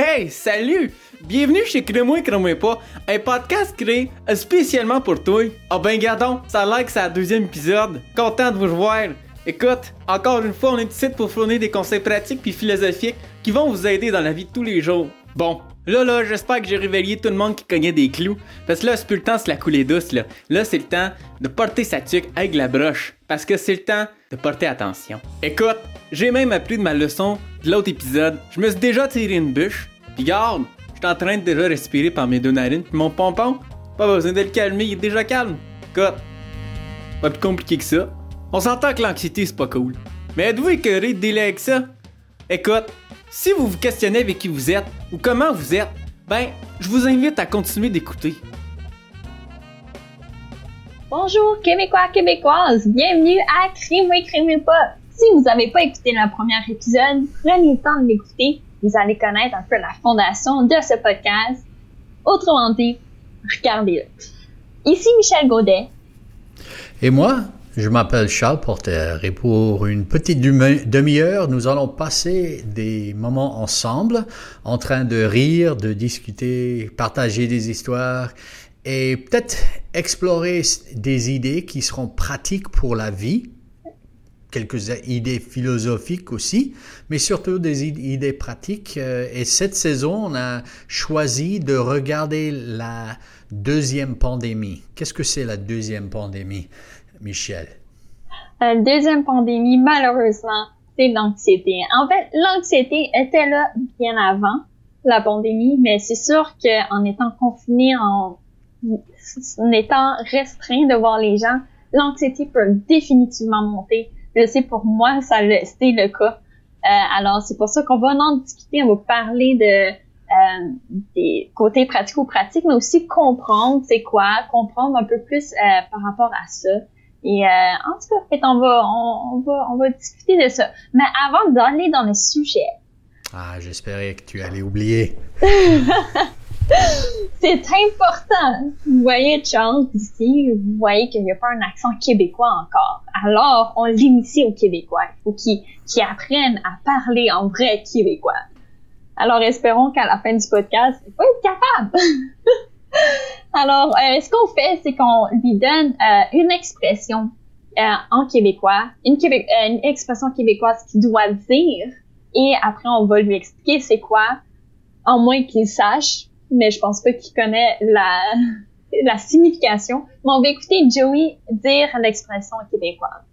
Hey, salut! Bienvenue chez Crée-moi, pas, un podcast créé spécialement pour toi. Ah ben gardons, ça que c'est le deuxième épisode. Content de vous revoir. Écoute, encore une fois, on est ici pour fournir des conseils pratiques puis philosophiques qui vont vous aider dans la vie de tous les jours. Bon, là là, j'espère que j'ai réveillé tout le monde qui cognait des clous. Parce que là, c'est plus le temps de la couler douce, là. Là, c'est le temps de porter sa tuque avec la broche. Parce que c'est le temps de porter attention. Écoute, j'ai même appris de ma leçon de l'autre épisode. Je me suis déjà tiré une bûche. Puis garde, je suis en train de déjà respirer par mes deux narines. Puis mon pompon, pas besoin de le calmer, il est déjà calme. Écoute, pas plus compliqué que ça. On s'entend que l'anxiété, c'est pas cool. Mais êtes-vous écœuré de délai avec ça? Écoute, si vous vous questionnez avec qui vous êtes ou comment vous êtes, ben, je vous invite à continuer d'écouter. Bonjour Québécois, Québécoises, bienvenue à Crime et pas. Si vous n'avez pas écouté le premier épisode, prenez le temps de l'écouter. Vous allez connaître un peu la fondation de ce podcast. Autrement dit, regardez-le. Ici Michel Gaudet. Et moi, je m'appelle Charles Porter et pour une petite demi-heure, nous allons passer des moments ensemble en train de rire, de discuter, partager des histoires et peut-être explorer des idées qui seront pratiques pour la vie, quelques idées philosophiques aussi, mais surtout des idées pratiques. Euh, et cette saison, on a choisi de regarder la deuxième pandémie. Qu'est-ce que c'est la deuxième pandémie, Michel? La deuxième pandémie, malheureusement, c'est l'anxiété. En fait, l'anxiété était là bien avant la pandémie, mais c'est sûr qu'en étant confiné, en en étant restreint de voir les gens, l'anxiété peut définitivement monter. Je sais pour moi, ça c'était le cas. Euh, alors c'est pour ça qu'on va en discuter, on va parler de euh, des côtés pratico-pratiques, mais aussi comprendre c'est quoi, comprendre un peu plus euh, par rapport à ça. Et en tout cas, on va, on, va, on va discuter de ça. Mais avant d'aller dans le sujet. Ah, j'espérais que tu allais oublier. c'est important. Vous voyez Charles ici, vous voyez qu'il n'y a pas un accent québécois encore. Alors, on l'initie aux Québécois. Il faut qu'ils apprennent à parler en vrai québécois. Alors, espérons qu'à la fin du podcast, il faut être capable. Alors, euh, ce qu'on fait, c'est qu'on lui donne euh, une expression euh, en québécois, une, une expression québécoise qu'il doit dire, et après, on va lui expliquer c'est quoi, en moins qu'il sache, mais je pense pas qu'il connaît la, la signification. Mais on va écouter Joey dire l'expression québécoise.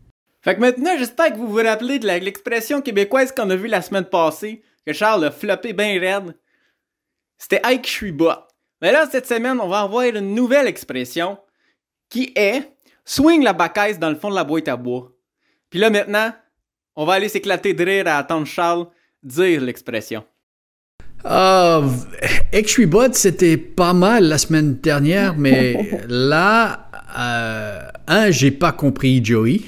Fait que maintenant, j'espère que vous vous rappelez de l'expression québécoise qu'on a vue la semaine passée, que Charles a floppé bien raide. C'était « Ike, je suis bas ». Mais là, cette semaine, on va avoir une nouvelle expression qui est « Swing la bacaise dans le fond de la boîte à bois ». Puis là, maintenant, on va aller s'éclater de rire à attendre Charles dire l'expression. Uh, Extribot, c'était pas mal la semaine dernière, mais là, euh, un, j'ai pas compris Joey.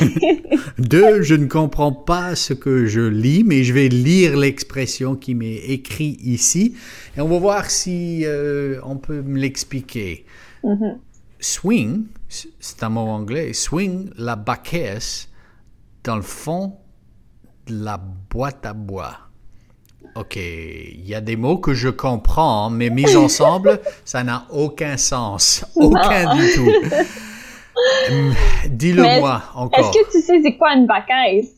Deux, je ne comprends pas ce que je lis, mais je vais lire l'expression qui m'est écrite ici et on va voir si euh, on peut me l'expliquer. Mm-hmm. Swing, c'est un mot anglais, swing la baquette dans le fond de la boîte à bois. OK, il y a des mots que je comprends, mais mis ensemble, ça n'a aucun sens. Aucun du tout. Dis-le-moi encore. Est-ce que tu sais c'est quoi une bacaise?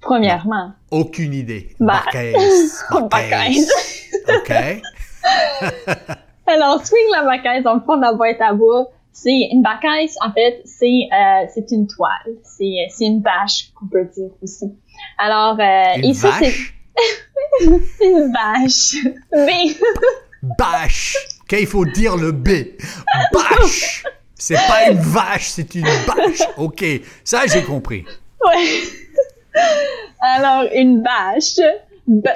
Premièrement? Aucune idée. Ba bacaise. Bacaise. OK. Alors, swing la bacaise dans le fond de la boîte à bois. C'est une bacaise, en fait, c'est euh, c'est une toile. C'est une bâche qu'on peut dire aussi. Alors, euh, une et ça c'est une bâche. B. Bâche. Il faut dire le B. Bâche. C'est pas une vache, c'est une bâche. OK, ça j'ai compris. Ouais. Alors, une bâche. B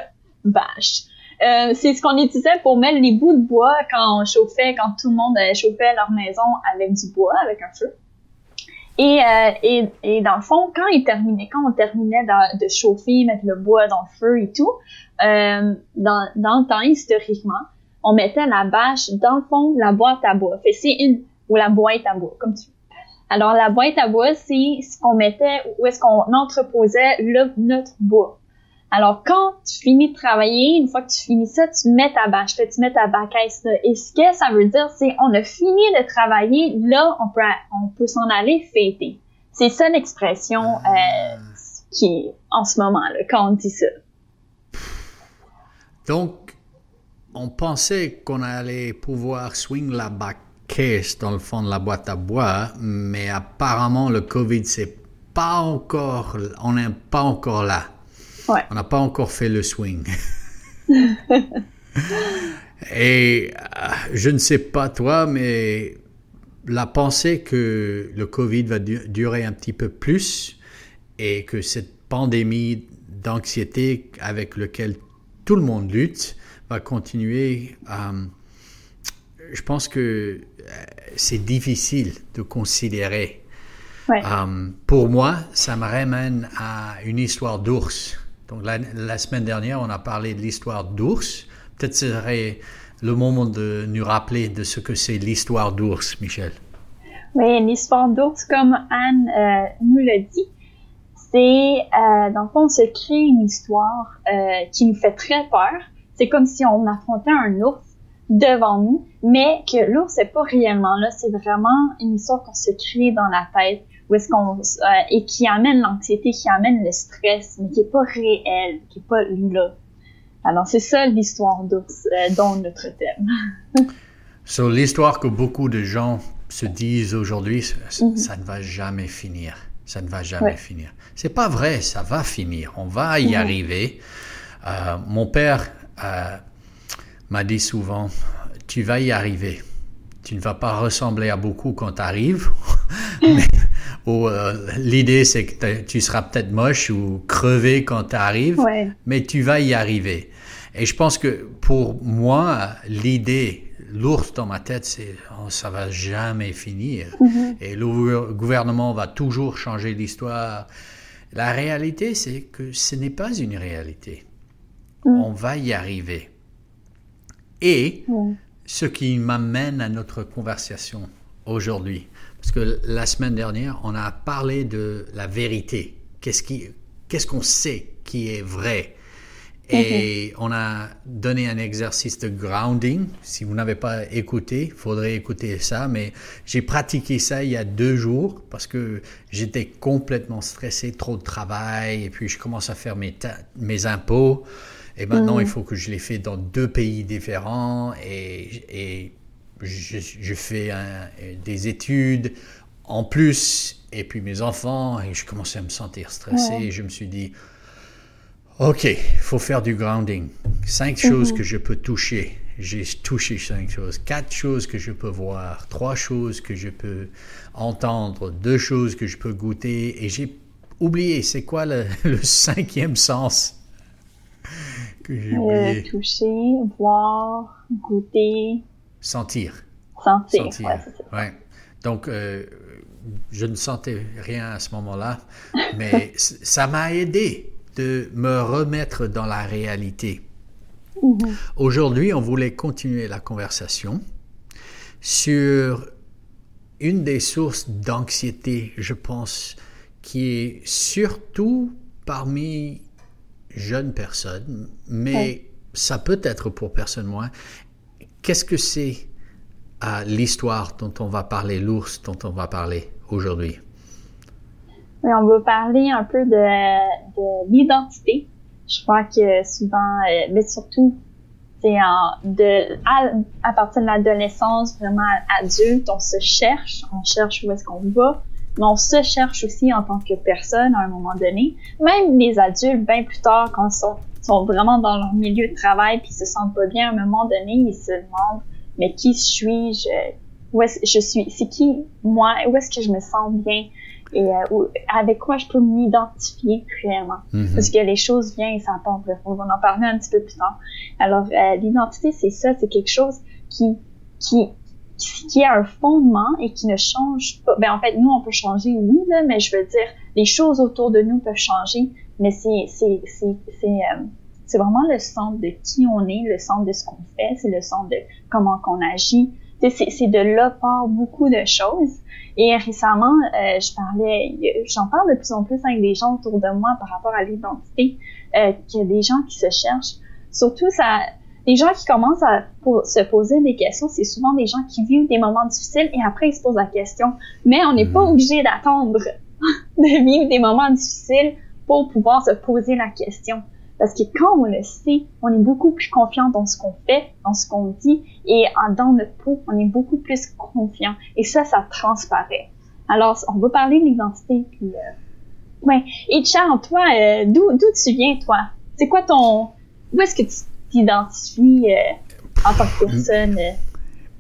bâche. Euh, c'est ce qu'on utilisait pour mettre les bouts de bois quand on chauffait, quand tout le monde chauffait leur maison avec du bois, avec un feu. Et, euh, et, et, dans le fond, quand il terminait, quand on terminait de, chauffer, mettre le bois dans le feu et tout, euh, dans, dans le temps, historiquement, on mettait la bâche dans le fond la boîte à bois. Fait c'est une, ou la boîte à bois, comme tu veux. Alors, la boîte à bois, c'est ce qu'on mettait, où est-ce qu'on entreposait le, notre bois. Alors, quand tu finis de travailler, une fois que tu finis ça, tu mets ta bâche tu mets ta baquette là. Et ce que ça veut dire, c'est on a fini de travailler, là, on peut, on peut s'en aller fêter. C'est ça l'expression euh, qui est en ce moment, là, quand on dit ça. Donc, on pensait qu'on allait pouvoir swing la baquette dans le fond de la boîte à bois, mais apparemment, le COVID, c'est pas encore, on n'est pas encore là. On n'a pas encore fait le swing. Et euh, je ne sais pas toi, mais la pensée que le Covid va durer un petit peu plus et que cette pandémie d'anxiété avec laquelle tout le monde lutte va continuer. Euh, je pense que euh, c'est difficile de considérer. pour moi, ça me ramène à une histoire d'ours. Donc la, semaine dernière, on a parlé de l'histoire d'ours. Peut-être serait le moment de nous rappeler de ce que c'est l'histoire d'ours, Michel. Oui, l'histoire d'ours, comme Anne euh, nous l'a dit, c'est, euh, dans le fond, on se crée une histoire euh, qui nous fait très peur. C'est comme si on affrontait un ours devant nous, mais que l'ours n'est pas réellement là. C'est vraiment une histoire qu'on se crée dans la tête où est-ce qu'on euh, et qui amène l'anxiété, qui amène le stress, mais qui est pas réel, qui est pas là. Alors c'est ça l'histoire d'ours, euh, dont notre thème. so, l'histoire que beaucoup de gens se disent aujourd'hui, mhm. ça ne va jamais finir. Ça ne va jamais finir. C'est pas vrai, ça va finir. On va y mhm. arriver. Euh, mon père m'a dit souvent, tu vas y arriver. Tu ne vas pas ressembler à beaucoup quand tu arrives. Euh, l'idée, c'est que tu seras peut-être moche ou crevé quand tu arrives, mais tu vas y arriver. Et je pense que pour moi, l'idée, l'ours dans ma tête, c'est oh, ça va jamais finir. Mm-hmm. Et le gouvernement va toujours changer l'histoire. La réalité, c'est que ce n'est pas une réalité. Mm. On va y arriver. Et ce qui m'amène à notre conversation aujourd'hui, parce que la semaine dernière, on a parlé de la vérité. Qu'est-ce qui, qu'est-ce qu'on sait qui est vrai? Et on a donné un exercice de grounding. Si vous n'avez pas écouté, il faudrait écouter ça. Mais j'ai pratiqué ça il y a deux jours parce que j'étais complètement stressé, trop de travail. Et puis je commence à faire mes, mes impôts. Et maintenant, mhm. il faut que je les fais dans deux pays différents. Et, et je, fais des études en plus, et puis mes enfants, et je commençais à me sentir stressé, et je me suis dit, OK, il faut faire du grounding. Cinq mhm. choses que je peux toucher. J'ai touché cinq choses. Quatre choses que je peux voir. Trois choses que je peux entendre. Deux choses que je peux goûter. Et j'ai oublié, c'est quoi le, cinquième sens que j'ai euh, oublié? toucher, voir, goûter, Sentir. Sentir, Sentir. Ouais, Donc, euh, je ne sentais rien à ce moment-là, mais ça m'a aidé de me remettre dans la réalité. Mm-hmm. Aujourd'hui, on voulait continuer la conversation sur une des sources d'anxiété, je pense, qui est surtout parmi jeunes personnes, mais ça peut être pour personne moins, Qu'est-ce que c'est à l'histoire dont on va parler, l'ours dont on va parler aujourd'hui? on va parler un peu de, l'identité. Je crois que souvent, euh, mais surtout, c'est de à, partir de l'adolescence, vraiment adulte, on se cherche, on cherche où est-ce qu'on va, mais on se cherche aussi en tant que personne à un moment donné. Même les adultes, bien plus tard, quand ils sont sont vraiment dans leur milieu de travail puis se sentent pas bien, à un moment donné, ils se demandent mais qui suis-je? Où est-ce je suis C'est qui moi? Où est-ce que je me sens bien et euh, avec quoi je peux m'identifier réellement? Mm-hmm. Parce que les choses viennent et ça part. On va en parler un petit peu plus tard. Alors euh, l'identité, c'est ça, c'est quelque chose qui qui qui a un fondement et qui ne change pas. Ben en fait, nous on peut changer, oui là, mais je veux dire, les choses autour de nous peuvent changer, mais c'est c'est c'est c'est euh, c'est vraiment le centre de qui on est, le centre de ce qu'on fait, c'est le centre de comment qu'on agit. c'est de là part beaucoup de choses. Et récemment, euh, je parlais, j'en parle de plus en plus avec des gens autour de moi par rapport à l'identité, euh, qu'il y a des gens qui se cherchent. Surtout, ça, les gens qui commencent à se poser des questions, c'est souvent des gens qui vivent des moments difficiles et après ils se posent la question. Mais on n'est pas mm. obligé d'attendre de vivre des moments difficiles pour pouvoir se poser la question. Parce que quand on le sait, on est beaucoup plus confiant dans ce qu'on fait, dans ce qu'on dit, et dans notre peau, on est beaucoup plus confiant. Et ça, ça transparaît. Alors, on va parler de l'identité. Puis, euh, ouais. Et Charles, toi, euh, d'où d'où tu viens, toi? C'est quoi ton Où est-ce que tu t'identifies euh, en tant que personne euh?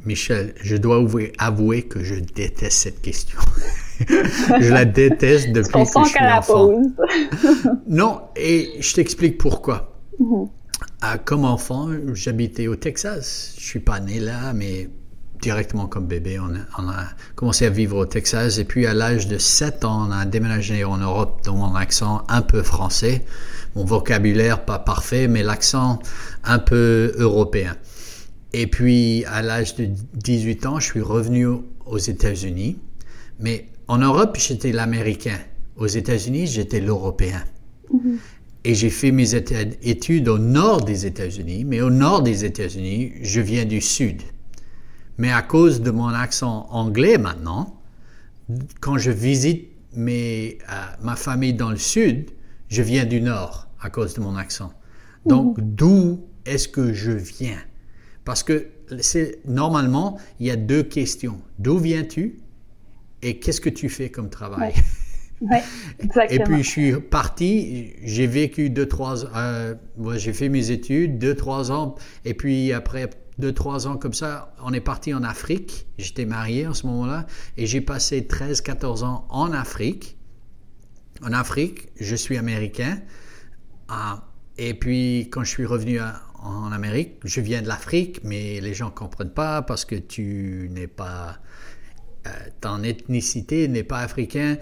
Michel, je dois avouer que je déteste cette question. je la déteste depuis que je suis enfant. non, et je t'explique pourquoi. Mm-hmm. Ah, comme enfant, j'habitais au Texas. Je suis pas né là, mais directement comme bébé, on a, commencé à vivre au Texas. Et puis à l'âge de 7 ans, on a déménagé en Europe, dans mon accent un peu français. Mon vocabulaire pas parfait, mais l'accent un peu européen. Et puis à l'âge de 18 ans, je suis revenu aux États-Unis. Mais en Europe, j'étais l'Américain. Aux États-Unis, j'étais l'Européen. Mm-hmm. Et j'ai fait mes études au nord des États-Unis, mais au nord des États-Unis, je viens du sud. Mais à cause de mon accent anglais maintenant, quand je visite mes, euh, ma famille dans le sud, je viens du nord à cause de mon accent. Donc, mm-hmm. d'où est-ce que je viens? Parce que normalement, il y a deux questions. D'où viens-tu et qu'est-ce que tu fais comme travail? Ouais. Et puis je suis parti, j'ai vécu deux, trois, euh, j'ai fait mes études, deux, trois ans, et puis après deux, trois ans comme ça, on est parti en Afrique. J'étais marié en ce moment-là, et j'ai passé 13, 14 ans en Afrique. En Afrique, je suis américain. Ah, et puis quand je suis revenu en Amérique, je viens de l'Afrique, mais les gens ne comprennent pas parce que tu n'es pas euh, ton ethnicité n'est pas africain.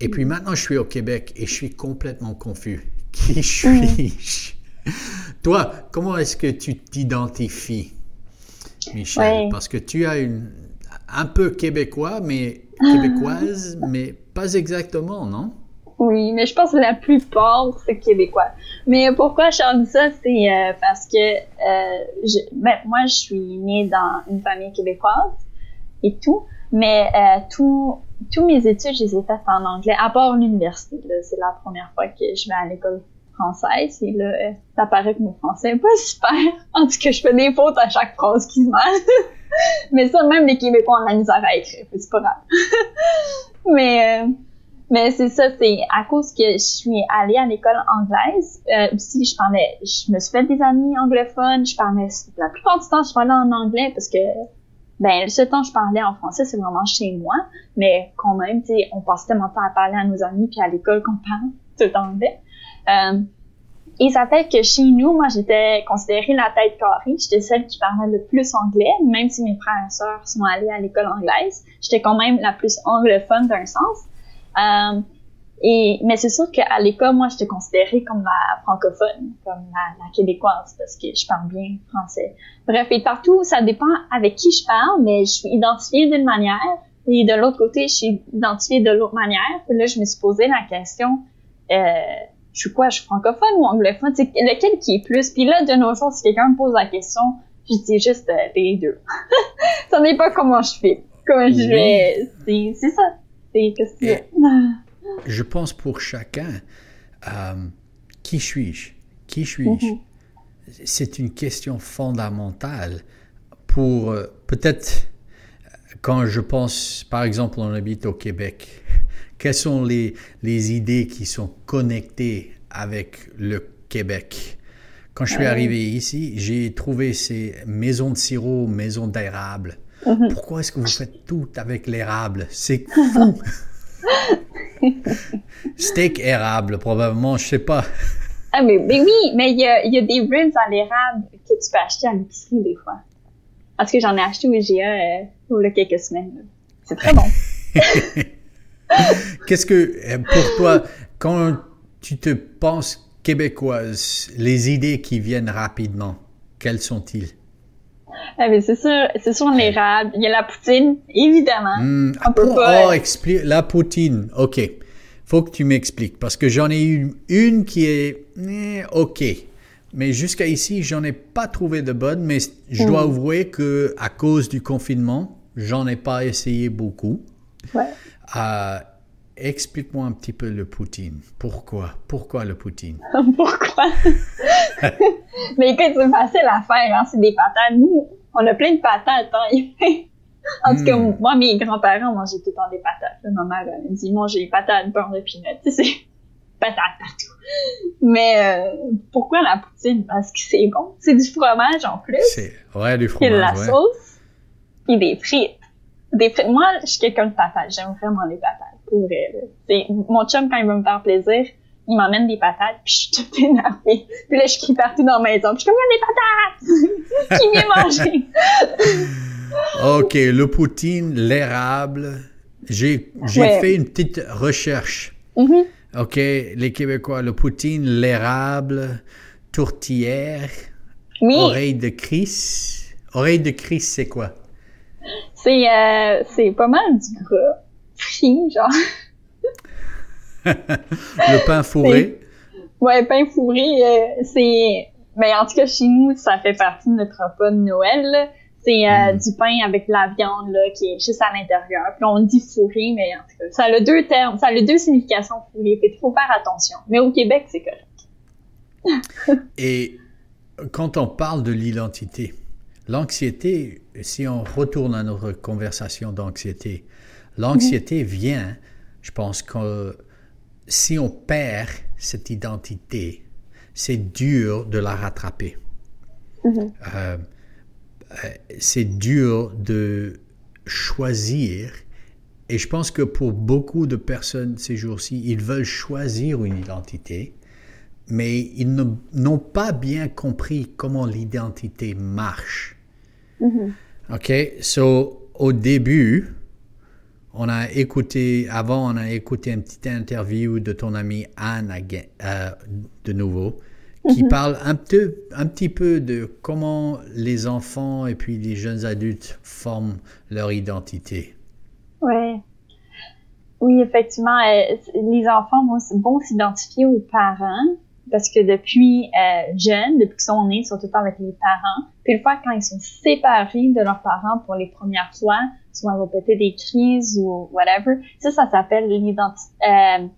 Et puis maintenant, je suis au Québec et je suis complètement confus. Qui suis-je? Toi, comment est-ce que tu t'identifies, Michel? Parce que tu as une un peu québécois, mais québécoise, mais pas exactement, non? Oui, mais je pense que la plupart, c'est québécois. Mais pourquoi je dis ça, c'est euh, parce que euh, je, ben, moi, je suis née dans une famille québécoise et tout. Mais euh, tous mes études, je les ai faites en anglais, à part l'université. C'est la première fois que je vais à l'école française. Et là, euh, ça paraît que mon français est pas super. En tout cas, je fais des fautes à chaque phrase qui se mêle. mais ça, même les Québécois ont la misère à écrire. C'est pas grave. mais... Mais c'est ça, c'est à cause que je suis allée à l'école anglaise. Euh, aussi, je parlais, je me suis fait des amis anglophones. Je parlais, la plupart du temps, je parlais en anglais parce que ben, ce temps je parlais en français, c'est vraiment chez moi, mais quand même, tu sais, on passe tellement de temps à parler à nos amis puis à l'école qu'on parle tout anglais. Euh, et ça fait que chez nous, moi, j'étais considérée la tête carrée. J'étais celle qui parlait le plus anglais, même si mes frères et sœurs sont allés à l'école anglaise. J'étais quand même la plus anglophone d'un sens. Euh, et, mais c'est sûr qu'à l'école, moi, j'étais considérée comme la francophone, comme la, la, québécoise, parce que je parle bien français. Bref, et partout, ça dépend avec qui je parle, mais je suis identifiée d'une manière, et de l'autre côté, je suis identifiée de l'autre manière. Et là, je me suis posé la question, euh, je suis quoi, je suis francophone ou anglophone? C'est lequel qui est plus? Puis là, de nos jours, si quelqu'un me pose la question, je dis juste euh, les deux. ça n'est pas comment je fais. Comment je vais. C'est ça. Que c'est je pense pour chacun, euh, qui suis-je? Qui suis-je? Mhm. C'est une question fondamentale pour euh, peut-être quand je pense, par exemple, on habite au Québec, quelles sont les, les idées qui sont connectées avec le Québec? Quand je suis arrivé ici, j'ai trouvé ces maisons de sirop, maisons d'érable. Mhm. Pourquoi est-ce que vous faites tout avec l'érable? C'est fou Steak érable, probablement, je sais pas. Ah, mais, oui, mais il y a, y a, des ribs à l'érable que tu peux acheter à l'épicerie des fois. Parce que j'en ai acheté au IGA euh, il y a quelques semaines. C'est très bon. Qu'est-ce que, euh, pour toi, quand tu te penses québécoise, les idées qui viennent rapidement, quelles sont-ils? Ah, mais c'est sûr, c'est sûr l'érable. Il y a la poutine, évidemment. Hmm, On peut pour- pas, oh, euh, expli- la poutine. OK. Faut que tu m'expliques parce que j'en ai eu une qui est eh, OK. Mais jusqu'à ici, j'en ai pas trouvé de bonne. Mais je dois Hmm. avouer que à cause du confinement, j'en ai pas essayé beaucoup. Ouais. Euh, Explique-moi un petit peu le poutine. Pourquoi? Pourquoi le poutine? Pourquoi? mais écoute, c'est facile à faire, hein. C'est des patates. Nous, on a plein de patates, hein. En tout cas, Hmm. moi, mes grands-parents mangeaient tout le temps des patates. Ma mère, elle me dit, mangez des patates, beurre de sais, c'est patates partout. Mais, euh, pourquoi la poutine? Parce que c'est bon. C'est du fromage, en plus. C'est ouais du Puis de la fromage. ouais. sauce. Puis des frites. Des. Moi, je suis quelqu'un de patates. J'aime vraiment les patates. Pour vrai, Mon chum, quand il veut me faire plaisir, il m'emmène des patates, puis je suis toute énervée. Puis là, je crie partout dans la maison. Puis je suis comme, il y a des patates! Qui vient manger? Ok, le poutine, l'érable. J'ai Ouais. fait une petite recherche. Mhm. Ok, les Québécois, le poutine, l'érable, tourtière, Oui, oreille de Chris. Oreille de Chris, c'est quoi? C'est euh, c'est pas mal du gras. Frit, genre. Le pain fourré. Ouais, pain fourré, euh, c'est... Ben, en tout cas, chez nous, ça fait partie de notre repas de Noël. C'est euh, Mm. du pain avec la viande, là, qui est juste à l'intérieur. Puis on dit fourré, mais en tout cas, ça a deux termes, ça a deux significations fourré. Puis il faut faire attention. Mais au Québec, c'est correct. Et quand on parle de l'identité, l'anxiété, si on retourne à notre conversation d'anxiété, l'anxiété vient, je pense que si on perd cette identité, c'est dur de la rattraper. Mhm. Euh, euh, c'est dur de choisir. Et je pense que pour beaucoup de personnes ces jours-ci, ils veulent choisir une identité, mais ils n'ont pas bien compris comment l'identité marche. Mhm. OK? So, au début, on a écouté, avant, on a écouté une petite interview de ton amie Anne again- euh, de nouveau, qui parle un, peu, un petit peu de comment les enfants et puis les jeunes adultes forment leur identité. Ouais. Oui, effectivement, euh, les enfants vont s'identifier aux parents parce que depuis euh, jeunes, depuis qu'ils sont nés, ils sont tout le temps avec les parents. Puis une fois quand ils sont séparés de leurs parents pour les premières fois, souvent ils vont péter des crises ou whatever. Ça, ça s'appelle euh,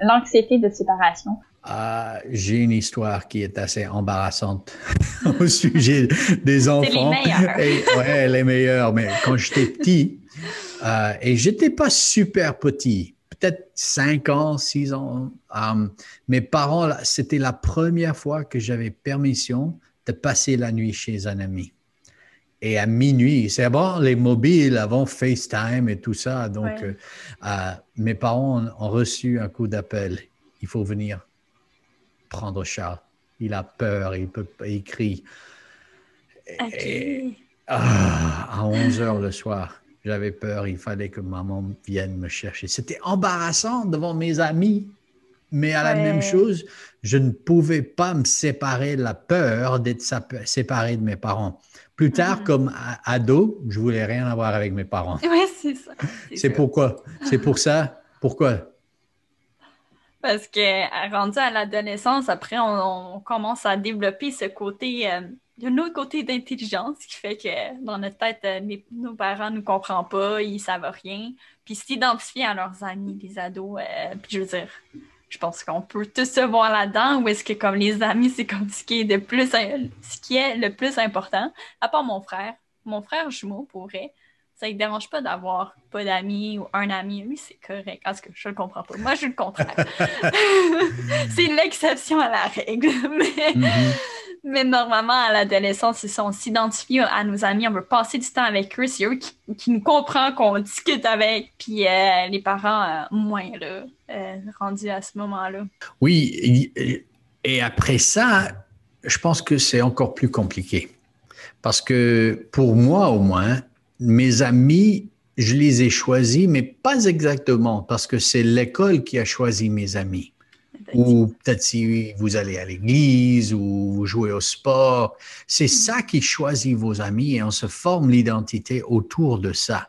l'anxiété de séparation. Ah, J'ai une histoire qui est assez embarrassante au sujet des enfants. meilleurs. Et, ouais, les meilleurs. Mais quand j'étais petit, euh, et j'étais pas super petit, peut-être 5 ans, 6 ans, euh, mes parents, c'était la première fois que j'avais permission de passer la nuit chez un ami. Et à minuit, c'est bon, les mobiles avant FaceTime et tout ça. Donc, Ouais. euh, euh, mes parents ont, ont reçu un coup d'appel. Il faut venir prendre Charles. Il a peur, il, peut, il crie. Et- ah, à 11 heures le soir, j'avais peur, il fallait que maman vienne me chercher. C'était embarrassant devant mes amis, mais à la même chose, je ne pouvais pas me séparer de la peur d'être séparé de mes parents. Plus tard, Mhm. comme ado, je voulais rien avoir avec mes parents. Ouais, c'est ça. C'est pourquoi? C'est pour ça? Pourquoi? Parce que rendu à l'adolescence, après, on, commence à développer ce côté, euh, un autre côté d'intelligence qui fait que dans notre tête, euh, nos parents ne nous comprennent pas, ils savent rien. Puis s'identifier à leurs amis, les ados, euh, puis je veux dire, je pense qu'on peut tous se voir là-dedans, ou est-ce que comme les amis, c'est comme ce qui est de plus, ce qui est le plus important, à part mon frère. Mon frère jumeau pourrait. Ça ne dérange pas d'avoir pas d'amis ou un ami? Lui, c'est correct. Parce que je le comprends pas. Moi, je suis le contraire. c'est l'exception à la règle. Mais, Mhm. mais normalement, à l'adolescence, ça. On s'identifie à nos amis. On veut passer du temps avec eux. C'est eux qui, qui nous comprennent, qu'on discute avec. Puis euh, les parents, euh, moins, là, euh, rendus à ce moment-là. Oui, et- et après ça, je pense que c'est encore plus compliqué. Parce que pour moi, au moins, mes amis, je les ai choisis, mais pas exactement, parce que c'est l'école qui a choisi mes amis. Ou peut-être si vous allez à l'église ou vous jouez au sport. C'est Mm-hmm. ça qui choisit vos amis et on se forme l'identité autour de ça.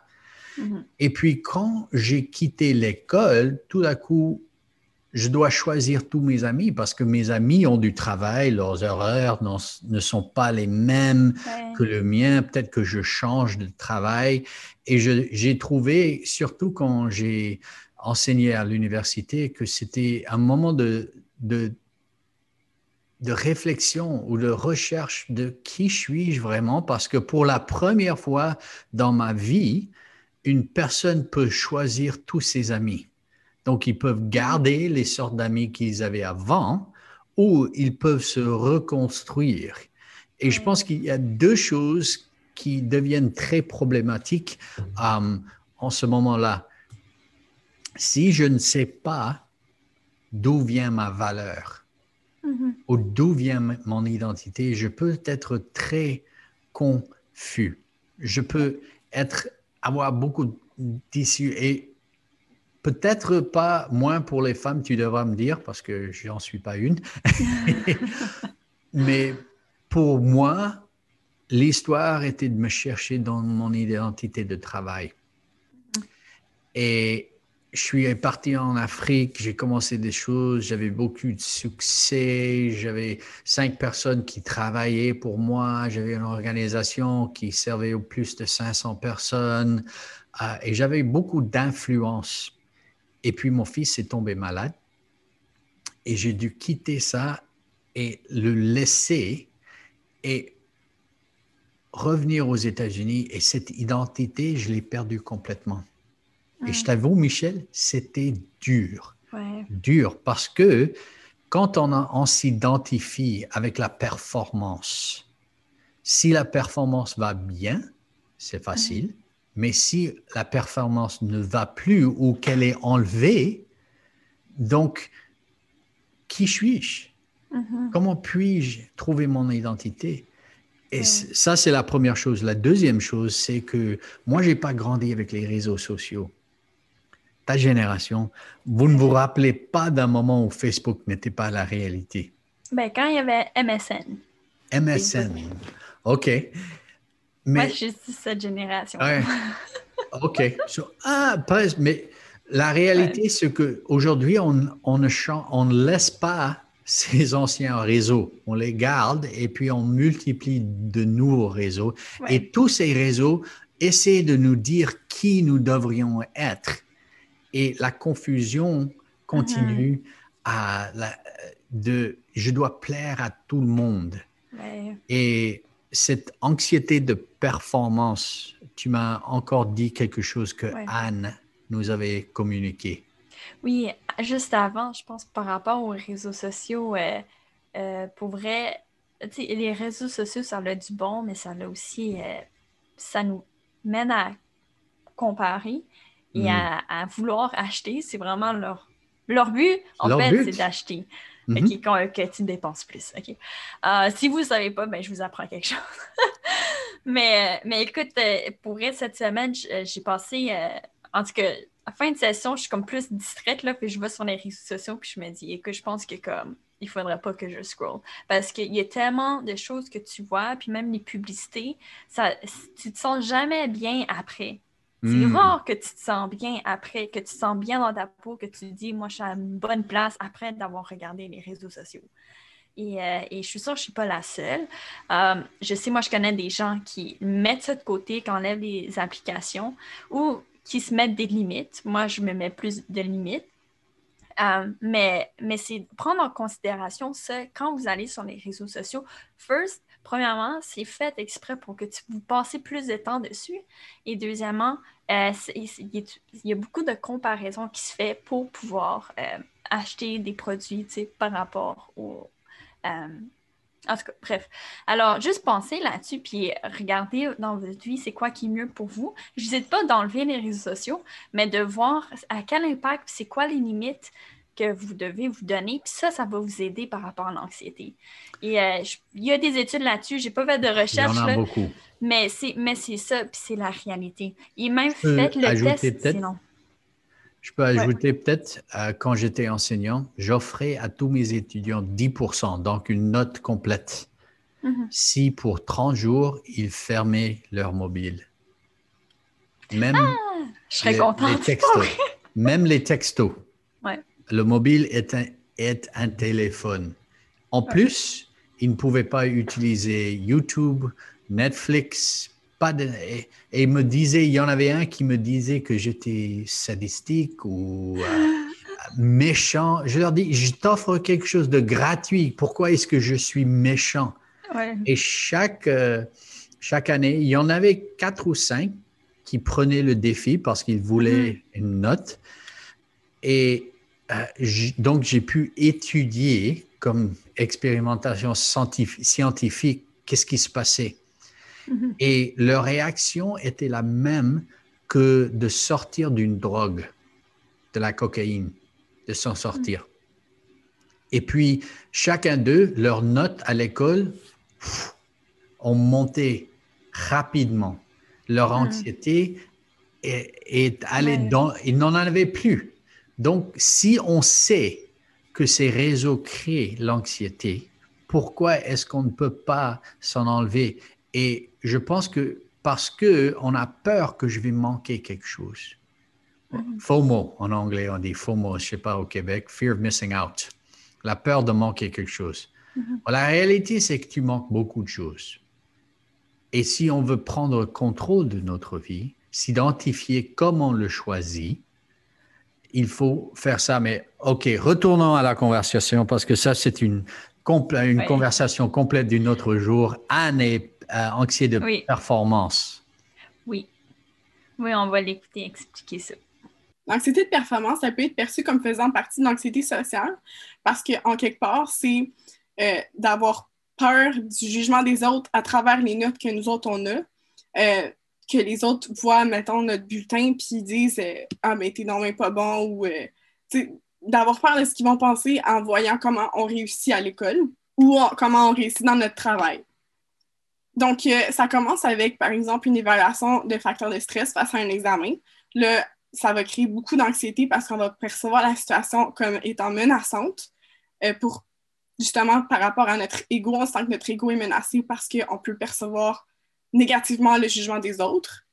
Mhm. Et puis quand j'ai quitté l'école, tout d'un coup, je dois choisir tous mes amis parce que mes amis ont du travail, leurs horaires ne sont pas les mêmes Ouais. que le mien. Peut-être que je change de travail. Et j'ai trouvé, surtout quand j'ai enseigné à l'université, que c'était un moment de, de, de réflexion ou de recherche de qui suis-je vraiment parce que pour la première fois dans ma vie, une personne peut choisir tous ses amis. Donc, ils peuvent garder les sortes d'amis qu'ils avaient avant ou ils peuvent se reconstruire. Et je pense qu'il y a deux choses qui deviennent très problématiques euh, en ce moment-là. Si je ne sais pas d'où vient ma valeur, Mhm. ou d'où vient mon identité, je peux être très confus. Je peux être, avoir beaucoup d'issues et peut-être pas moins pour les femmes, tu devras me dire, parce que je n'en suis pas une. Mais pour moi, l'histoire était de me chercher dans mon identité de travail. Et je suis parti en Afrique, j'ai commencé des choses, j'avais beaucoup de succès, j'avais cinq personnes qui travaillaient pour moi, j'avais une organisation qui servait au plus de 500 personnes euh, et j'avais beaucoup d'influence. Et puis mon fils est tombé malade et j'ai dû quitter ça et le laisser et revenir aux États-Unis et cette identité, je l'ai perdue complètement. Et je t'avoue, Michel, c'était dur. Ouais. Dur parce que quand on, s'identifie avec la performance, si la performance va bien, c'est facile. Mais si la performance ne va plus ou qu'elle est enlevée, donc, qui suis-je? Mhm. Comment puis-je trouver mon identité? Et Ouais. ça, c'est la première chose. La deuxième chose, c'est que moi, je n'ai pas grandi avec les réseaux sociaux. Ta génération, vous ne vous rappelez pas d'un moment où Facebook n'était pas la réalité. Ben, quand il y avait MSN. MSN. OK. Moi, Mais, je suis cette génération. Ouais. OK. So- ah, presque. Mais la réalité, c'est qu'aujourd'hui, on, on, ne on ne laisse pas ces anciens réseaux. On les garde et puis on multiplie de nouveaux réseaux. Ouais. Et tous ces réseaux essaient de nous dire qui nous devrions être. Et la confusion continue à la, de je dois plaire à tout le monde. Et cette anxiété de performance, tu m'as encore dit quelque chose que Ouais. Anne nous avait communiqué. Oui, juste avant, je pense par rapport aux réseaux sociaux, euh, euh, pour vrai, les réseaux sociaux, ça a du bon, mais ça a aussi, euh, ça nous mène à comparer et Mm. à, à vouloir acheter. C'est vraiment leur, leur but, en Leur fait, c'est d'acheter. Mhm. OK, quand- que tu dépenses plus. Euh, si vous ne savez pas, ben, je vous apprends quelque chose. mais, mais écoute, euh, pour vrai, cette semaine, euh, j'ai passé, euh, en tout cas, à fin de session, je suis comme plus distraite, là, puis je vais sur les réseaux sociaux, puis je me dis, écoute, je pense que comme, il faudrait pas que je scroll. Parce qu'il y a tellement de choses que tu vois, puis même les publicités, ça, tu te sens jamais bien après. C'est Mm. rare que tu te sens bien après, que tu te sens bien dans ta peau, que tu te dis, moi, je suis à une bonne place après d'avoir regardé les réseaux sociaux. Et, euh, et je suis sûre que je ne suis pas la seule. Euh, je sais, moi, je connais des gens qui mettent ça de côté, qui enlèvent les applications ou qui se mettent des limites. Moi, je me mets plus de limites. Euh, mais mais c'est prendre en considération ça quand vous allez sur les réseaux sociaux. First, premièrement, c'est fait exprès pour que tu vous passez plus de temps dessus. Et deuxièmement, euh, il y a- beaucoup de comparaisons qui se fait pour pouvoir euh, acheter des produits par rapport au. euh, en tout cas, bref. Alors, juste pensez là-dessus, puis regardez dans votre vie, c'est quoi qui est mieux pour vous. Je n'hésite pas d'enlever les réseaux sociaux, mais de voir à quel impact, c'est quoi les limites que vous devez vous donner. Puis ça, ça va vous aider par rapport à l'anxiété. Et euh, je- il y a des études là-dessus. J'ai pas fait de Il y recherche, en a là, beaucoup. mais c'est mais c'est ça, puis c'est la réalité. Et même faites le test, sinon. Je peux ajouter peut-être, euh, quand j'étais enseignant, j'offrais à tous mes étudiants 10%, donc une note complète. Mhm. Si pour 30 jours, ils fermaient leur mobile. Même Je serais les, contente. les textos. Même les textos. Ouais. Le mobile est un, est un téléphone. En plus, ils ne pouvaient pas utiliser YouTube, Netflix, pas de, et, et il me disait, il y en avait un qui me disait que j'étais sadistique ou euh, méchant. Je leur dis, je t'offre quelque chose de gratuit. Pourquoi est-ce que je suis méchant? Ouais. Et chaque, euh, chaque année, il y en avait quatre ou cinq qui prenaient le défi parce qu'ils voulaient une note. Et donc, j'ai pu étudier comme expérimentation scientifique, scientifique qu'est-ce qui se passait. Mhm. Et leur réaction était la même que de sortir d'une drogue, de la cocaïne, de s'en sortir. Et puis, chacun d'eux, leurs notes à l'école ont monté rapidement. Leur Mm. anxiété est, est allée Ouais. dans... Ils n'en avaient plus. Donc, si on sait que ces réseaux créent l'anxiété, pourquoi est-ce qu'on ne peut pas s'en enlever? Et je pense que parce que on a peur que je vais manquer quelque chose. Mhm. FOMO, en anglais, on dit FOMO, je sais pas au Québec, fear of missing out. La peur de manquer quelque chose. Mhm. La réalité, c'est que tu manques beaucoup de choses. Et si on veut prendre contrôle de notre vie, s'identifier comment on le choisit, il faut faire ça. Mais OK, retournons à la conversation parce que ça, c'est une, compl- une Oui. conversation complète d'un autre jour. Anne est euh, anxieux de Oui. performance. Oui. Oui, on va l'écouter expliquer ça. L'anxiété de performance, ça peut être perçu comme faisant partie de l'anxiété sociale parce qu'en quelque part, c'est euh, d'avoir peur du jugement des autres à travers les notes que nous autres on a. Euh, que les autres voient, mettons, notre bulletin puis ils disent euh, Ah, mais t'es non même pas bon ou euh, d'avoir peur de ce qu'ils vont penser en voyant comment on réussit à l'école ou en- comment on réussit dans notre travail. Donc, euh, ça commence avec, par exemple, une évaluation de facteurs de stress face à un examen. Là, ça va créer beaucoup d'anxiété parce qu'on va percevoir la situation comme étant menaçante pour justement par rapport à notre ego, on sent que notre ego est menacé parce qu'on peut percevoir négativement le jugement des autres.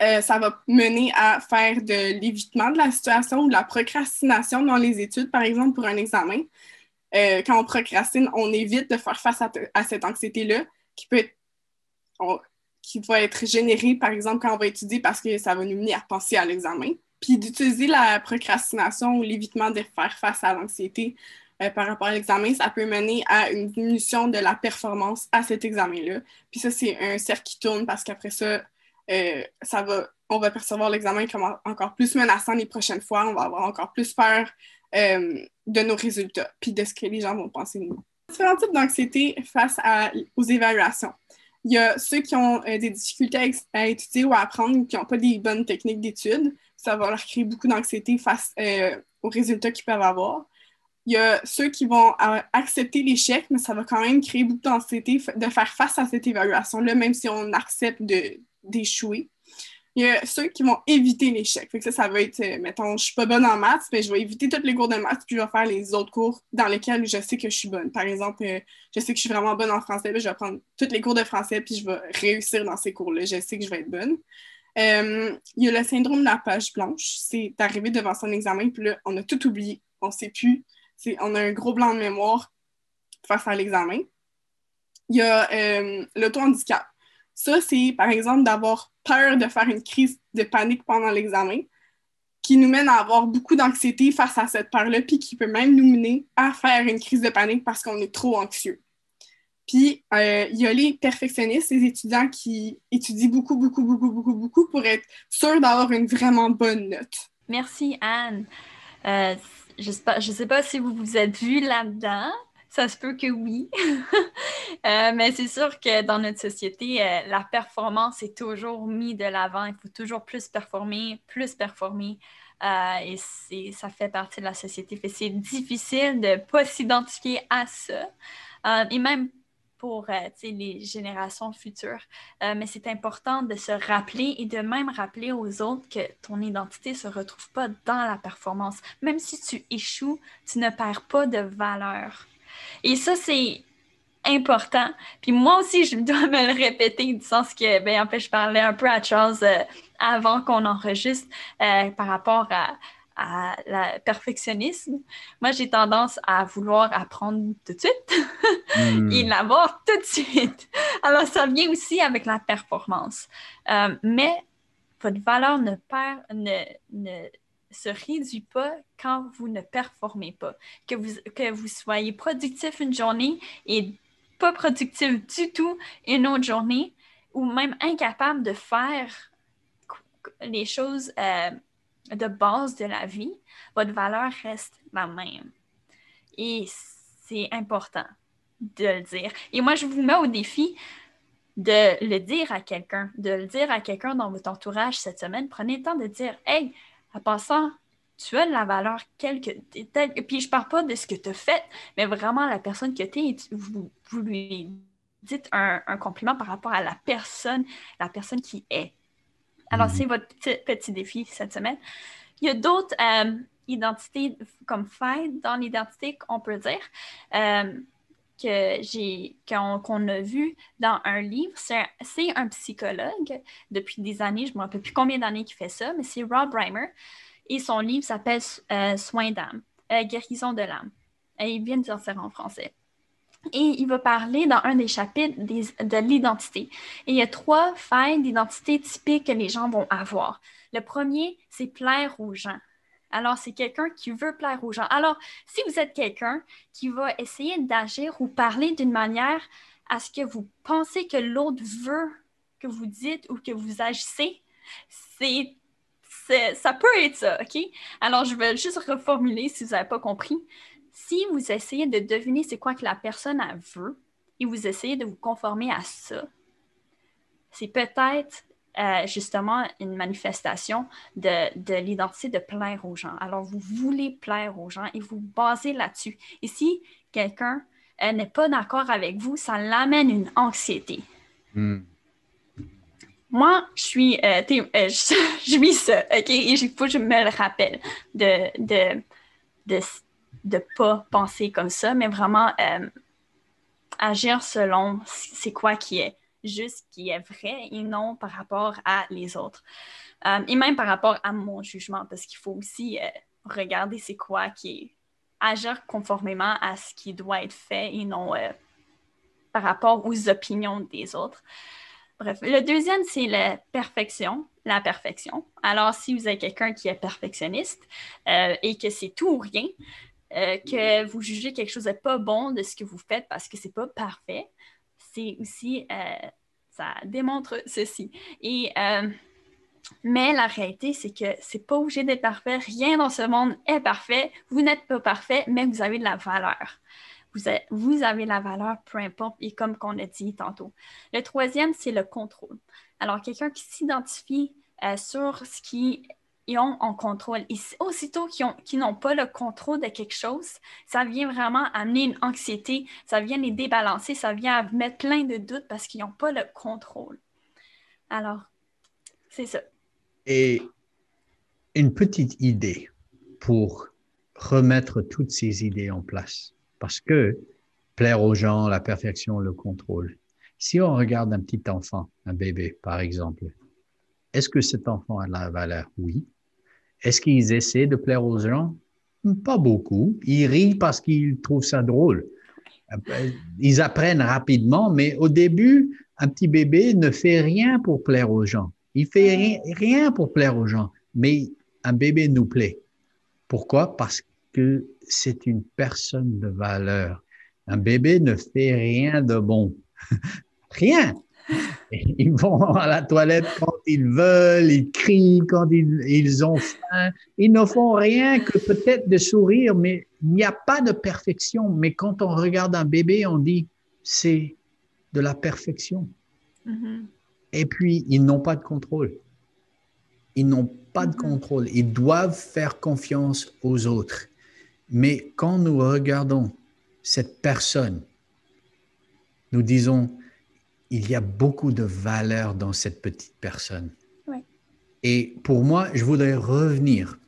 Euh, ça va mener à faire de l'évitement de la situation ou de la procrastination dans les études, par exemple, pour un examen. Euh, quand on procrastine, on évite de faire face à, cette anxiété-là qui peut qui va être générée, par exemple, quand on va étudier parce que ça va nous mener à penser à l'examen. Puis d'utiliser la procrastination ou l'évitement de faire face à l'anxiété euh, par rapport à l'examen, ça peut mener à une diminution de la performance à cet examen-là. Puis ça, c'est un cercle qui tourne parce qu'après ça, euh, ça va, on va percevoir l'examen comme en- encore plus menaçant les prochaines fois. On va avoir encore plus peur euh, de nos résultats, puis de ce que les gens vont penser de nous. Différents types d'anxiété face aux évaluations. Il y a ceux qui ont des difficultés à, étudier ou à apprendre qui n'ont pas des bonnes techniques d'études. Ça va leur créer beaucoup d'anxiété face aux résultats qu'ils peuvent avoir. Il y a ceux qui vont euh, accepter l'échec, mais ça va quand même créer beaucoup d'anxiété de faire face à cette évaluation-là, même si on accepte d'échouer. Il y a ceux qui vont éviter l'échec. Ça, ça va être, euh, mettons, je suis pas bonne en maths, mais je vais éviter tous les cours de maths, puis je vais faire les autres cours dans lesquels je sais que je suis bonne. Par exemple, euh, je sais que je suis vraiment bonne en français, ben, je vais prendre tous les cours de français, puis je vais réussir dans ces cours-là. Je sais que je vais être bonne. Il y a le syndrome de la page blanche. C'est d'arriver devant son examen, puis là, on a tout oublié. On sait plus. On a un gros blanc de mémoire face à l'examen. Il y a euh, l'auto-handicap. Ça, c'est par exemple d'avoir peur de faire une crise de panique pendant l'examen qui nous mène à avoir beaucoup d'anxiété face à cette peur-là, puis qui peut même nous mener à faire une crise de panique parce qu'on est trop anxieux. Puis, euh, il y a les perfectionnistes, les étudiants qui étudient beaucoup, beaucoup, beaucoup, beaucoup, beaucoup pour être sûrs d'avoir une vraiment bonne note. Merci, Anne. Euh, je ne sais pas si vous vous êtes vu là-dedans. Ça se peut que oui. Euh, mais c'est sûr que dans notre société, euh, la performance est toujours mise de l'avant. Il faut toujours plus performer, plus performer. Euh, et ça fait partie de la société. C'est difficile de ne pas s'identifier à ça. Et même pour euh, les générations futures. Euh, mais c'est important de se rappeler et de même rappeler aux autres que ton identité ne se retrouve pas dans la performance. Même si tu échoues, tu ne perds pas de valeur. Et ça, c'est important. Puis moi aussi, je dois me le répéter, du sens que, ben, en fait, je parlais un peu à Charles euh, avant qu'on enregistre par rapport à, à la perfectionnisme, moi j'ai tendance à vouloir apprendre tout de suite hmm. et l'avoir tout de suite. Alors ça vient aussi avec la performance. Euh, mais votre valeur ne, perd, ne, ne se réduit pas quand vous ne performez pas. Que vous, que vous soyez productif une journée et pas productif du tout une autre journée, ou même incapable de faire les choses euh, de base de la vie, votre valeur reste la même. Et c'est important de le dire. Et moi, je vous mets au défi de le dire à quelqu'un, de le dire à quelqu'un dans votre entourage cette semaine. Prenez le temps de dire Hey, en passant, tu as de la valeur quelque. Puis je parle pas de ce que tu as fait, mais vraiment la personne que tu es, vous, vous lui dites un, un, compliment par rapport à la personne, la personne qui est. Alors, c'est mhm. votre petit, défi cette semaine. Il y a d'autres euh, identités comme failles dans l'identité qu'on peut dire. Euh, que j'ai qu'on a vu dans un livre. C'est un psychologue depuis des années, je ne me rappelle plus combien d'années qu'il fait ça, mais c'est Rob Reimer. Et son livre s'appelle euh, Soins d'âme, guérison de l'âme. Et il vient de dire ça en français. Et il va parler dans un des chapitres de l'identité. Et il y a trois failles d'identité typiques que les gens vont avoir. Le premier, c'est plaire aux gens. Alors, c'est quelqu'un qui veut plaire aux gens. Alors, si vous êtes quelqu'un qui va essayer d'agir ou parler d'une manière à ce que vous pensez que l'autre veut que vous dites ou que vous agissez, c'est ça peut être ça, OK? Alors, je vais juste reformuler si vous n'avez pas compris. Si vous essayez de deviner c'est quoi que la personne veut et vous essayez de vous conformer à ça, c'est peut-être euh, justement une manifestation de, l'identité de plaire aux gens. Alors, vous voulez plaire aux gens et vous basez là-dessus. Et si quelqu'un euh, n'est pas d'accord avec vous, ça l'amène une anxiété. Hmm. Moi, je suis, euh, je, suis ça, OK? Et il faut que je me le rappelle de, de, de, de pas penser comme ça, mais vraiment euh, agir selon c'est quoi qui est juste, qui est vrai et non par rapport à les autres. Euh, et même par rapport à mon jugement, parce qu'il faut aussi euh, regarder c'est quoi qui est agir conformément à ce qui doit être fait et non par rapport aux opinions des autres. Bref, le deuxième, c'est la perfection, la perfection. Alors, si vous êtes quelqu'un qui est perfectionniste et que c'est tout ou rien, euh, que vous jugez quelque chose n'est pas bon de ce que vous faites parce que c'est pas parfait, c'est aussi, euh, ça démontre ceci. Et, euh, mais la réalité, c'est que c'est pas obligé d'être parfait. Rien dans ce monde est parfait. Vous n'êtes pas parfait, mais vous avez de la valeur. Vous avez, vous avez la valeur, peu importe, et comme qu'on a dit tantôt. Le troisième, c'est le contrôle. Alors, quelqu'un qui s'identifie sur ce qui ils ont en contrôle. Aussitôt qu'ils n'ont pas le contrôle de quelque chose, ça vient vraiment amener une anxiété, ça vient les débalancer, ça vient mettre plein de doutes parce qu'ils n'ont pas le contrôle. Alors, c'est ça. Et une petite idée pour remettre toutes ces idées en place. Parce que plaire aux gens, la perfection, le contrôle. Si on regarde un petit enfant, un bébé par exemple, est-ce que cet enfant a de la valeur? Oui. Est-ce qu'ils essaient de plaire aux gens? Pas beaucoup. Ils rient parce qu'ils trouvent ça drôle. Ils apprennent rapidement, mais au début, un petit bébé ne fait rien pour plaire aux gens. Il fait rien, pour plaire aux gens, mais un bébé nous plaît. Pourquoi? Parce que c'est une personne de valeur. Un bébé ne fait rien de bon. rien. Ils vont à la toilette quand ils veulent, ils crient quand ils, ont faim. Ils ne font rien que peut-être de sourire, mais il n'y a pas de perfection. Mais quand on regarde un bébé, on dit c'est de la perfection. Mm-hmm. Et puis, ils n'ont pas de contrôle. Ils n'ont pas de mm-hmm. contrôle. Ils doivent faire confiance aux autres. Mais quand nous regardons cette personne nous disons, il y a beaucoup de valeur dans cette petite personne. Ouais. Et pour moi, je voudrais revenir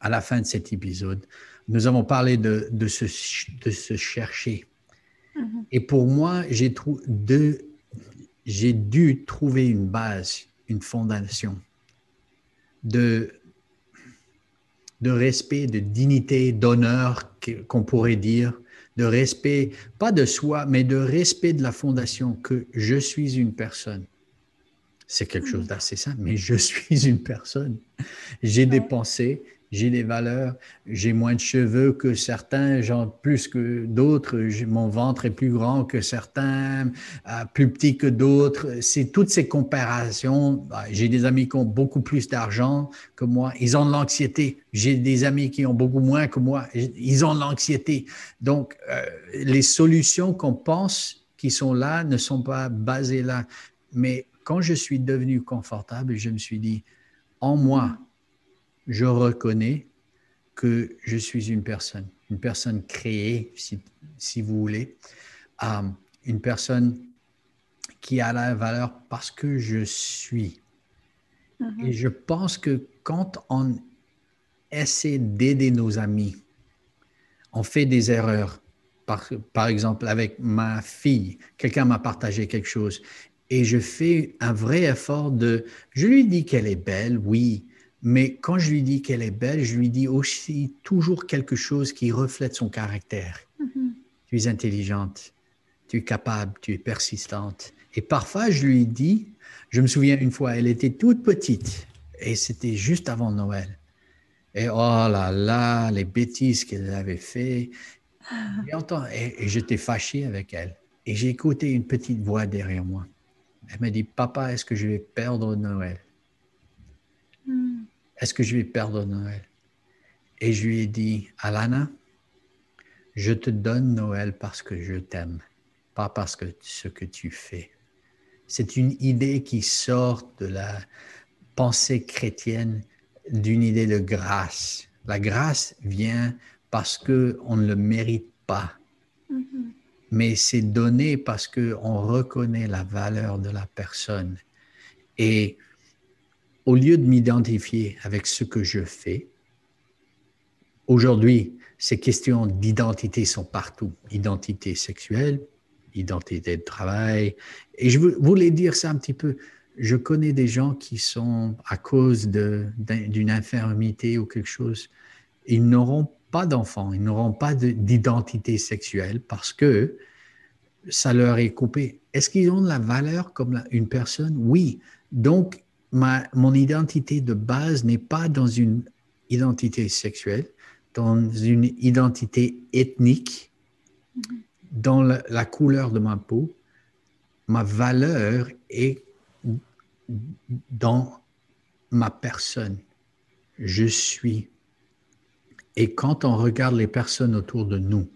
à la fin de cet épisode. Nous avons parlé de, de, se, de se chercher. Mhm. Et pour moi, j'ai dû trouver une base, une fondation de, de respect, de dignité, d'honneur, qu'on pourrait dire, de respect, pas de soi, mais de respect de la fondation que je suis une personne. C'est quelque chose d'assez simple, mais je suis une personne. J'ai des pensées, j'ai des valeurs, j'ai moins de cheveux que certains, genre plus que d'autres, mon ventre est plus grand que certains, euh, plus petit que d'autres. C'est toutes ces comparaisons. Bah, J'ai des amis qui ont beaucoup plus d'argent que moi. Ils ont de l'anxiété. J'ai des amis qui ont beaucoup moins que moi. Ils ont de l'anxiété. Donc, euh, les solutions qu'on pense qui sont là ne sont pas basées là. Mais quand je suis devenu confortable, je me suis dit, en moi, je reconnais que je suis une personne, une personne créée, si, si vous voulez, euh, une personne qui a la valeur parce que je suis. Mhm. Et je pense que quand on essaie d'aider nos amis, on fait des erreurs. Par, par exemple, avec ma fille, quelqu'un m'a partagé quelque chose et je fais un vrai effort de... Je lui dis qu'elle est belle, oui, mais quand je lui dis qu'elle est belle, je lui dis aussi toujours quelque chose qui reflète son caractère. Mhm. Tu es intelligente, tu es capable, tu es persistante. Et parfois, je lui dis, je me souviens une fois, elle était toute petite et c'était juste avant Noël. Et oh là là, les bêtises qu'elle avait fait. Et, entend- et- et j'étais fâché avec elle. Et j'ai écouté une petite voix derrière moi. Elle m'a dit, papa, est-ce que je vais perdre Noël? Est-ce que je vais perdre Noël? Et je lui ai dit, Alana, je te donne Noël parce que je t'aime, pas parce que ce que tu fais. C'est une idée qui sort de la pensée chrétienne, d'une idée de grâce. La grâce vient parce que on ne le mérite pas, Mhm. mais c'est donné parce que on reconnaît la valeur de la personne. Et au lieu de m'identifier avec ce que je fais, aujourd'hui, ces questions d'identité sont partout. Identité sexuelle, identité de travail. Et je vou- voulais dire ça un petit peu. Je connais des gens qui sont, à cause d'une infirmité ou quelque chose, ils n'auront pas d'enfants, ils n'auront pas de- d'identité sexuelle parce que ça leur est coupé. Est-ce qu'ils ont de la valeur comme une personne? Oui. Donc, ma, mon identité de base n'est pas dans une identité sexuelle, dans une identité ethnique, dans la, la couleur de ma peau. Ma valeur est dans ma personne. Je suis. Et quand on regarde les personnes autour de nous,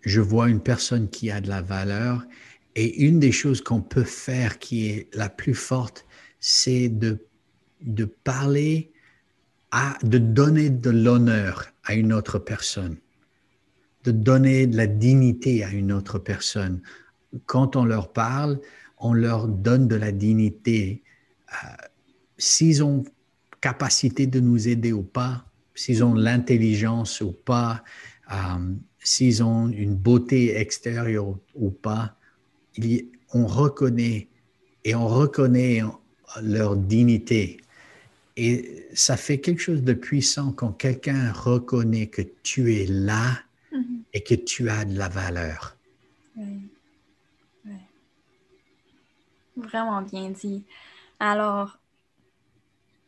je vois une personne qui a de la valeur. Et une des choses qu'on peut faire qui est la plus forte, c'est de, de parler, à, de donner de l'honneur à une autre personne, de donner de la dignité à une autre personne. Quand on leur parle, on leur donne de la dignité. Euh, S'ils ont capacité de nous aider ou pas, s'ils ont l'intelligence ou pas, euh, s'ils ont une beauté extérieure ou pas, on reconnaît et on reconnaît leur dignité. Et ça fait quelque chose de puissant quand quelqu'un reconnaît que tu es là Mhm. et que tu as de la valeur. Oui. Oui. Vraiment bien dit. Alors,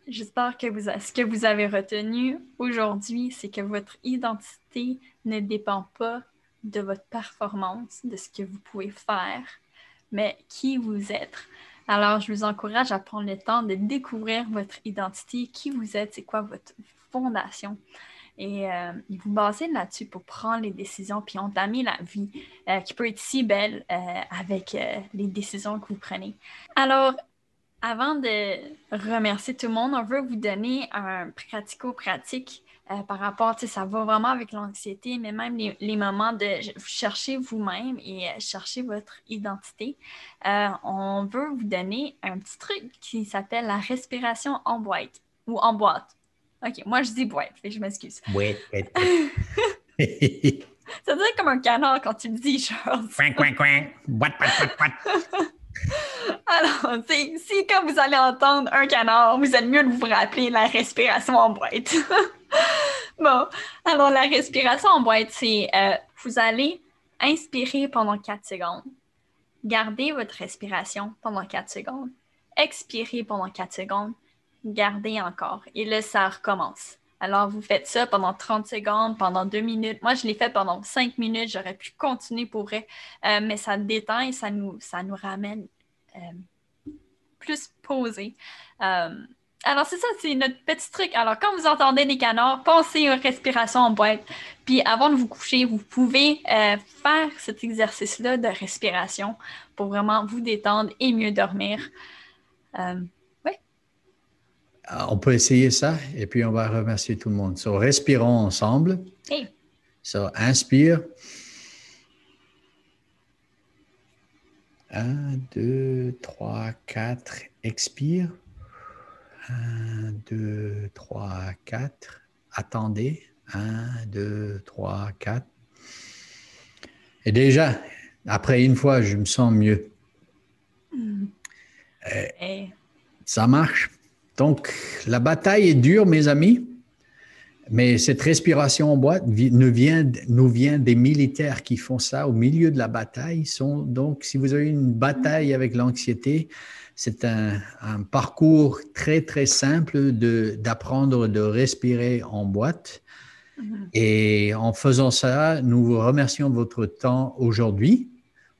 j'espère que vous, ce que vous avez retenu aujourd'hui, c'est que votre identité ne dépend pas de votre performance, de ce que vous pouvez faire, mais qui vous êtes. Alors, je vous encourage à prendre le temps de découvrir votre identité, qui vous êtes, c'est quoi votre fondation. Et euh, vous basez là-dessus pour prendre les décisions puis entamer la vie euh, qui peut être si belle euh, avec les décisions que vous prenez. Alors, avant de remercier tout le monde, on veut vous donner un pratico-pratique euh, par rapport, tu sais, ça va vraiment avec l'anxiété, mais même les, les moments de chercher vous-même et euh, chercher votre identité, euh, on veut vous donner un petit truc qui s'appelle la respiration en boîte ou en boîte. OK, moi je dis boîte, je m'excuse. Ouais. Ça dirait comme un canard quand tu le dis, Charles. Coin, coin, coin. Boîte, boîte, boîte, boîte. Alors, si quand vous allez entendre un canard, vous êtes mieux de vous rappeler la respiration en boîte. bon, alors la respiration en boîte, c'est euh, vous allez inspirer pendant 4 secondes, garder votre respiration pendant 4 secondes, expirer pendant 4 secondes, garder encore. Et là, ça recommence. Alors, vous faites ça pendant 30 secondes, pendant 2 minutes. Moi, je l'ai fait pendant 5 minutes. J'aurais pu continuer pour vrai. Euh, mais ça détend et ça nous, ça ramène euh, plus posé. Euh, alors, c'est ça, c'est notre petit truc. Alors, quand vous entendez des canards, pensez aux respirations en boîte. Puis, avant de vous coucher, vous pouvez faire cet exercice-là de respiration pour vraiment vous détendre et mieux dormir. On peut essayer ça et puis on va remercier tout le monde. So, respirons ensemble. Hey. So, inspire. Un, deux, trois, quatre. Expire. Un, deux, trois, quatre. Attendez. Un, deux, trois, quatre. Et déjà, après une fois, je me sens mieux. et- Ça marche? Donc, la bataille est dure, mes amis, mais cette respiration en boîte nous vient, nous vient des militaires qui font ça au milieu de la bataille. Ils Sont, donc, si vous avez une bataille avec l'anxiété, c'est un, un parcours très, très simple de- d'apprendre de respirer en boîte. Mhm. Et en faisant ça, nous vous remercions de votre temps aujourd'hui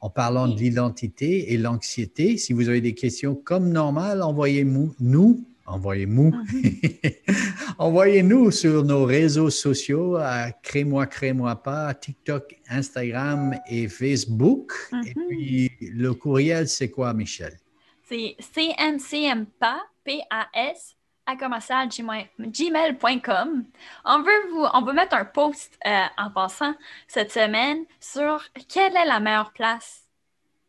en parlant de l'identité et l'anxiété. Si vous avez des questions comme normal, envoyez-nous, nous, envoyez-nous, envoyez-nous sur nos réseaux sociaux à Crée-moi, Crée-moi pas, TikTok, Instagram et Facebook. Et Mhm. puis, le courriel, c'est quoi, Michel? C'est cmcmpa, P-A-S, à gmail.com. On veut vous, on veut mettre un post euh, en passant cette semaine sur quelle est la meilleure place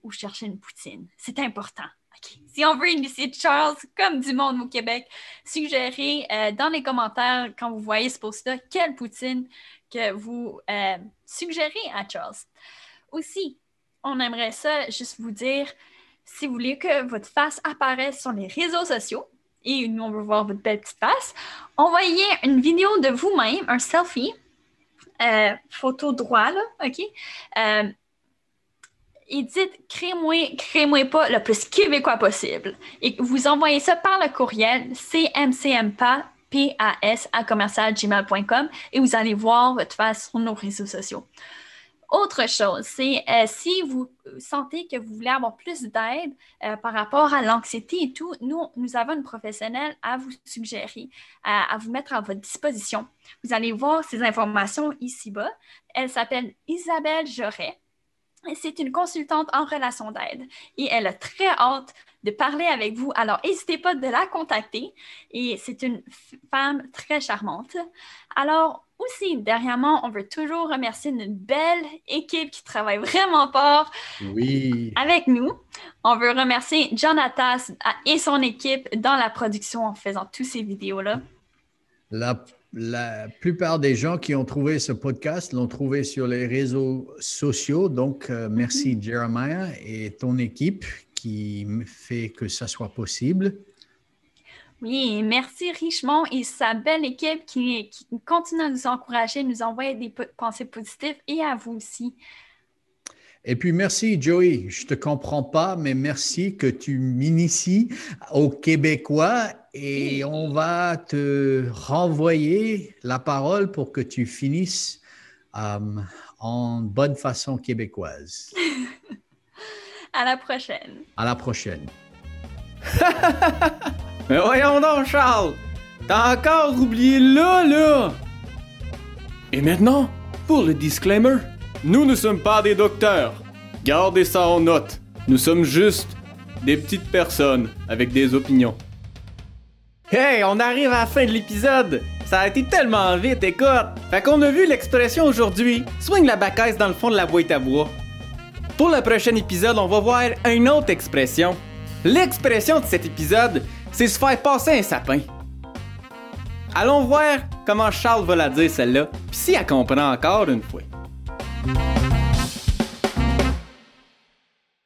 où chercher une poutine. C'est important. Si on veut initier Charles comme du monde au Québec, suggérez euh, dans les commentaires quand vous voyez ce post-là quelle poutine que vous euh, suggérez à Charles. Aussi, on aimerait ça juste vous dire si vous voulez que votre face apparaisse sur les réseaux sociaux, et nous, on veut voir votre belle petite face, envoyez une vidéo de vous-même, un selfie, euh, photo droit, là, OK? Et dites crée-moi, crée-moi pas le plus québécois possible. Et vous envoyez ça par le courriel cmcmpa, P-A-S, à commercialgmail.com et vous allez voir votre face sur nos réseaux sociaux. Autre chose, c'est euh, si vous sentez que vous voulez avoir plus d'aide euh, par rapport à l'anxiété et tout, nous, nous avons une professionnelle à vous suggérer, à, à vous mettre à votre disposition. Vous allez voir ces informations ici-bas. Elle s'appelle Isabelle Joret. C'est une consultante en relation d'aide et elle a très hâte de parler avec vous. Alors, n'hésitez pas de la contacter et c'est une femme très charmante. Alors, aussi, dernièrement, on veut toujours remercier une belle équipe qui travaille vraiment fort Oui. avec nous. On veut remercier Jonathan et son équipe dans la production en faisant tous ces vidéos-là. La, la plupart des gens qui ont trouvé ce podcast l'ont trouvé sur les réseaux sociaux. Donc, euh, merci Jeremiah et ton équipe qui fait que ça soit possible. Oui, merci Richemont et sa belle équipe qui, qui continue à nous encourager, nous envoyer des pensées positives et à vous aussi. Et puis, merci Joey. Je te comprends pas, mais merci que tu m'inities aux Québécois et on va te renvoyer la parole pour que tu finisses euh, en bonne façon québécoise. À la prochaine. À la prochaine. Mais voyons donc, Charles! T'as encore oublié là, là! Et maintenant, pour le disclaimer, nous ne sommes pas des docteurs. Gardez ça en note. Nous sommes juste des petites personnes avec des opinions. Hey, on arrive à la fin de l'épisode! Ça a été tellement vite, écoute! Fait qu'on a vu l'expression aujourd'hui, swing la bacaisse dans le fond de la boîte à bois. Pour le prochain épisode, on va voir une autre expression. L'expression de cet épisode, c'est se faire passer un sapin. Allons voir comment Charles va la dire celle-là, puis si elle comprend encore une fois. Bye.